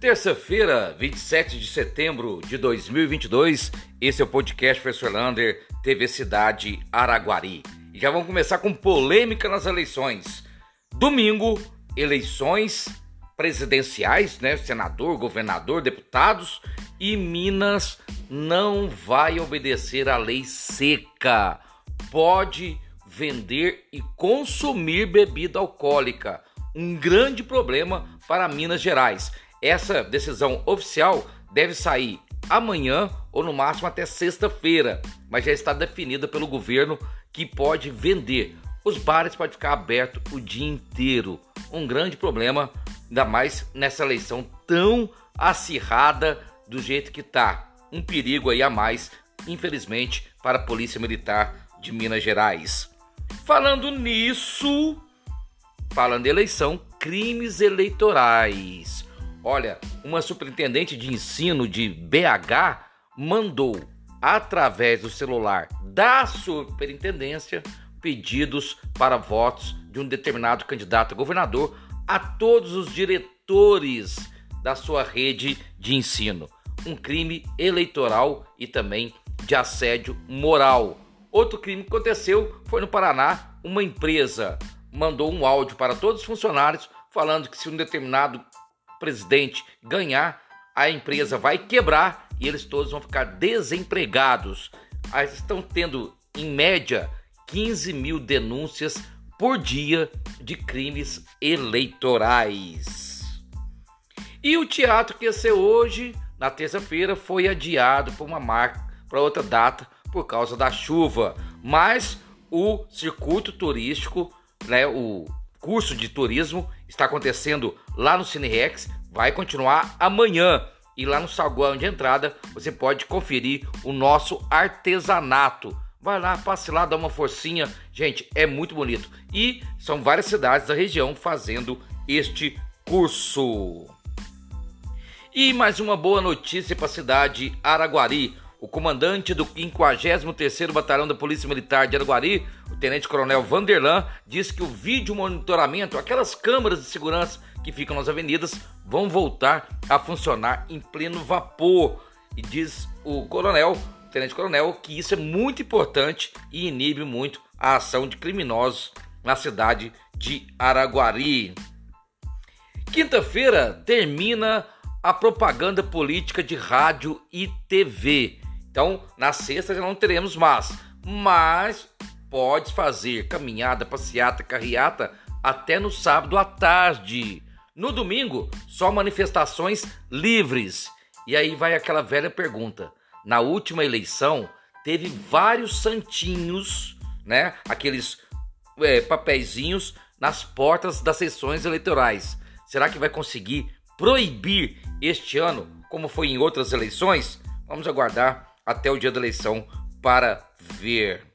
Terça-feira, 27 de setembro de 2022, esse é o podcast Professor Lander, TV Cidade Araguari. E já vamos começar com polêmica nas eleições. Domingo, eleições presidenciais, né? Senador, governador, deputados e Minas não vai obedecer à lei seca. Pode vender e consumir bebida alcoólica. Um grande problema para Minas Gerais. Essa decisão oficial deve sair amanhã ou no máximo até sexta-feira, mas já está definida pelo governo que pode vender. Os bares podem ficar abertos o dia inteiro. Um grande problema, ainda mais nessa eleição tão acirrada do jeito que tá. Um perigo aí a mais, infelizmente, para a Polícia Militar de Minas Gerais. Falando nisso, falando de eleição, crimes eleitorais. Olha, uma superintendente de ensino de BH mandou, através do celular da superintendência, pedidos para votos de um determinado candidato a governador a todos os diretores da sua rede de ensino. Um crime eleitoral e também de assédio moral. Outro crime que aconteceu foi no Paraná. Uma empresa mandou um áudio para todos os funcionários falando que se um determinado presidente ganhar, a empresa vai quebrar e eles todos vão ficar desempregados. Eles estão tendo, em média, 15 mil denúncias por dia de crimes eleitorais. E o teatro que ia ser hoje, na terça-feira, foi adiado por uma marca para outra data por causa da chuva. Mas o circuito turístico, né, o curso de turismo está acontecendo lá no Cinerex, vai continuar amanhã. E lá no saguão de entrada você pode conferir o nosso artesanato. Vai lá, passe lá, dá uma forcinha. Gente, é muito bonito. E são várias cidades da região fazendo este curso. E mais uma boa notícia para a cidade Araguari. O comandante do 53º Batalhão da Polícia Militar de Araguari, o Tenente Coronel Vanderlan, disse que o vídeo monitoramento, aquelas câmeras de segurança que ficam nas avenidas, vão voltar a funcionar em pleno vapor. E diz o coronel, o Tenente Coronel, que isso é muito importante e inibe muito a ação de criminosos na cidade de Araguari. Quinta-feira termina a propaganda política de rádio e TV. Então, na sexta já não teremos mais, mas pode fazer caminhada, passeata, carreata até no sábado à tarde. No domingo, só manifestações livres. E aí vai aquela velha pergunta: na última eleição, teve vários santinhos, né? Aqueles é, papeizinhos nas portas das sessões eleitorais. Será que vai conseguir proibir este ano, como foi em outras eleições? Vamos aguardar até o dia da eleição para ver.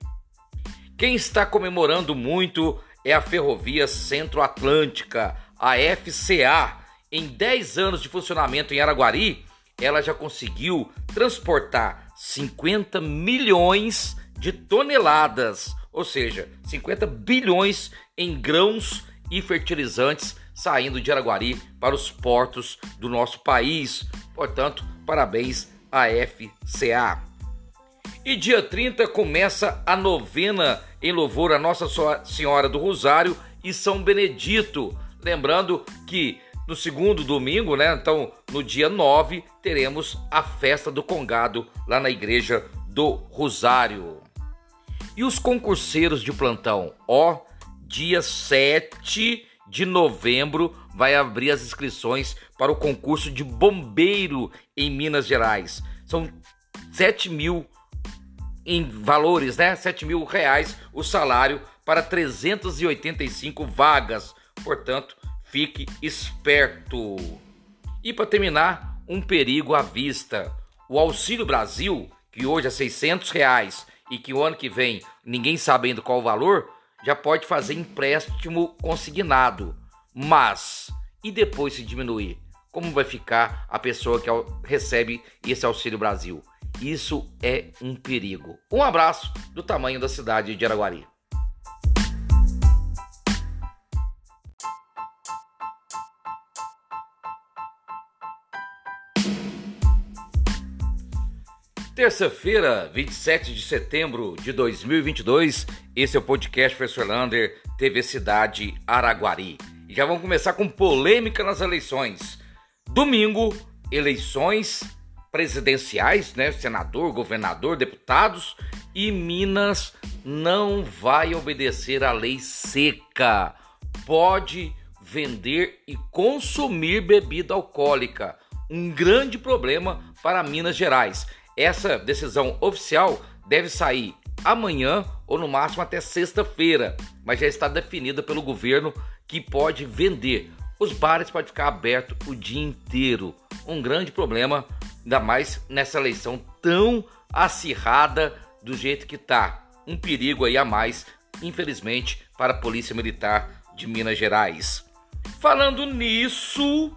Quem está comemorando muito é a Ferrovia Centro-Atlântica, a FCA. Em 10 anos de funcionamento em Araguari, ela já conseguiu transportar 50 milhões de toneladas, ou seja, 50 bilhões em grãos e fertilizantes saindo de Araguari para os portos do nosso país. Portanto, parabéns a FCA. E dia 30 começa a novena em louvor a Nossa Senhora do Rosário e São Benedito. Lembrando que no segundo domingo, né? Então, no dia 9, teremos a festa do Congado lá na igreja do Rosário. E os concurseiros de plantão? Ó, dia 7 de novembro vai abrir as inscrições para o concurso de bombeiro em Minas Gerais. São 7 mil em valores, né? 7 mil reais o salário para 385 vagas. Portanto, fique esperto. E para terminar, um perigo à vista. O Auxílio Brasil, que hoje é 600 reais e que o ano que vem ninguém sabe ainda qual o valor, já pode fazer empréstimo consignado. Mas, e depois se diminuir? como vai ficar a pessoa que recebe esse Auxílio Brasil. Isso é um perigo. Um abraço do tamanho da cidade de Araguari. Terça-feira, 27 de setembro de 2022, esse é o podcast Professor Lander, TV Cidade Araguari. E já vamos começar com polêmica nas eleições. Domingo, eleições presidenciais, né? Senador, governador, deputados. E Minas não vai obedecer à lei seca. Pode vender e consumir bebida alcoólica. Um grande problema para Minas Gerais. Essa decisão oficial deve sair amanhã ou no máximo até sexta-feira, mas já está definida pelo governo que pode vender. Os bares podem ficar abertos o dia inteiro. Um grande problema, ainda mais nessa eleição tão acirrada do jeito que tá. Um perigo aí a mais, infelizmente, para a Polícia Militar de Minas Gerais. Falando nisso,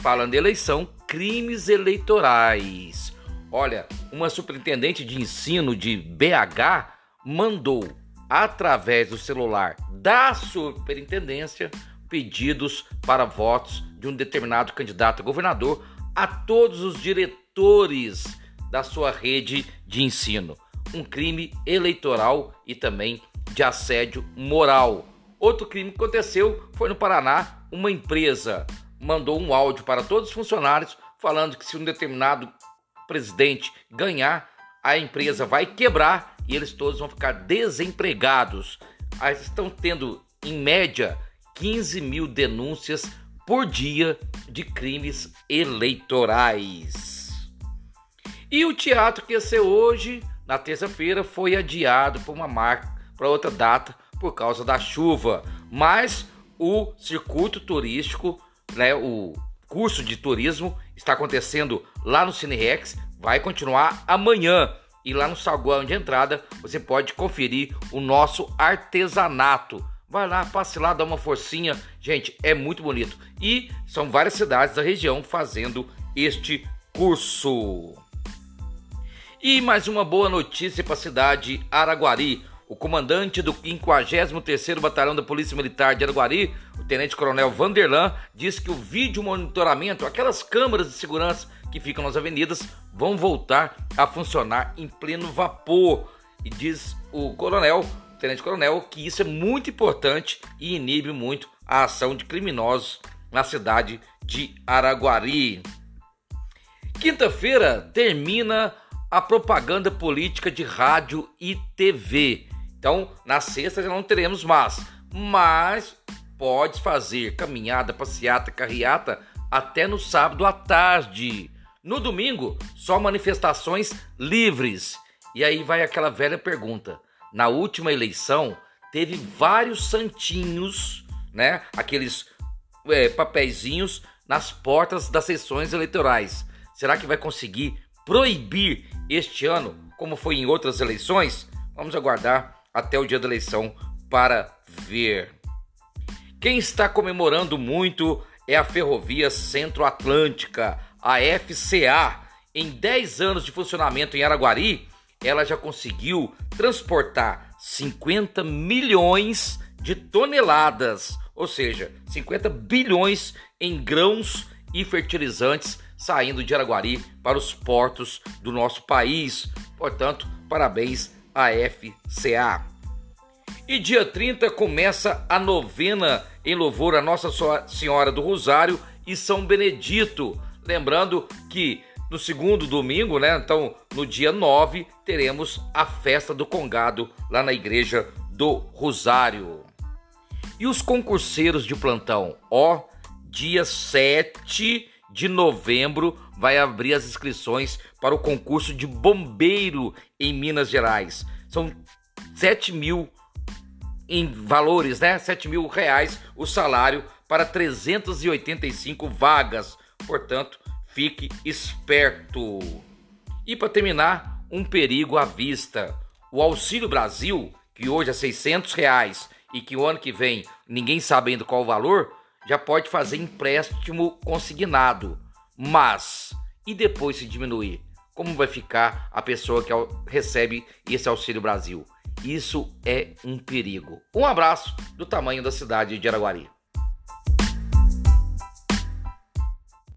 falando de eleição, crimes eleitorais. Olha, uma superintendente de ensino de BH mandou, através do celular da superintendência, pedidos para votos de um determinado candidato a governador a todos os diretores da sua rede de ensino. Um crime eleitoral e também de assédio moral. Outro crime que aconteceu foi no Paraná. Uma empresa mandou um áudio para todos os funcionários falando que se um determinado presidente ganhar, a empresa vai quebrar e eles todos vão ficar desempregados. Eles estão tendo, em média, 15 mil denúncias por dia de crimes eleitorais. E o teatro que ia ser hoje, na terça-feira, foi adiado por uma marca para outra data por causa da chuva. Mas o circuito turístico, né, o curso de turismo está acontecendo lá no Cinerex, vai continuar amanhã. E lá no saguão de entrada você pode conferir o nosso artesanato. Vai lá, passe lá, dá uma forcinha. Gente, é muito bonito. E são várias cidades da região fazendo este curso. E mais uma boa notícia para a cidade Araguari. O comandante do 53º Batalhão da Polícia Militar de Araguari, o Tenente Coronel Vanderlan, disse que o vídeo monitoramento, aquelas câmeras de segurança que ficam nas avenidas, vão voltar a funcionar em pleno vapor. E diz o coronel, o Tenente Coronel, que isso é muito importante e inibe muito a ação de criminosos na cidade de Araguari. Quinta-feira termina a propaganda política de rádio e TV. Então, na sexta já não teremos mais, mas pode fazer caminhada, passeata, carreata até no sábado à tarde. No domingo, só manifestações livres. E aí vai aquela velha pergunta: na última eleição, teve vários santinhos, né? Aqueles é, papeizinhos nas portas das sessões eleitorais. Será que vai conseguir proibir este ano, como foi em outras eleições? Vamos aguardar até o dia da eleição para ver. Quem está comemorando muito é a Ferrovia Centro-Atlântica, a FCA. Em 10 anos de funcionamento em Araguari, ela já conseguiu transportar 50 milhões de toneladas, ou seja, 50 bilhões em grãos e fertilizantes saindo de Araguari para os portos do nosso país. Portanto, parabéns a FCA. E dia 30 começa a novena em louvor a Nossa Senhora do Rosário e São Benedito. Lembrando que no segundo domingo, né? Então, no dia 9, teremos a festa do Congado lá na igreja do Rosário. E os concurseiros de plantão? Ó, dia 7 de novembro vai abrir as inscrições para o concurso de bombeiro em Minas Gerais. São 7 mil em valores, né? 7 mil reais o salário para 385 vagas. Portanto, fique esperto. E para terminar, um perigo à vista. O Auxílio Brasil, que hoje é 600 reais e que o ano que vem ninguém sabe ainda qual o valor, já pode fazer empréstimo consignado. Mas, e depois se diminuir? Como vai ficar a pessoa que recebe esse Auxílio Brasil? Isso é um perigo. Um abraço do tamanho da cidade de Araguari.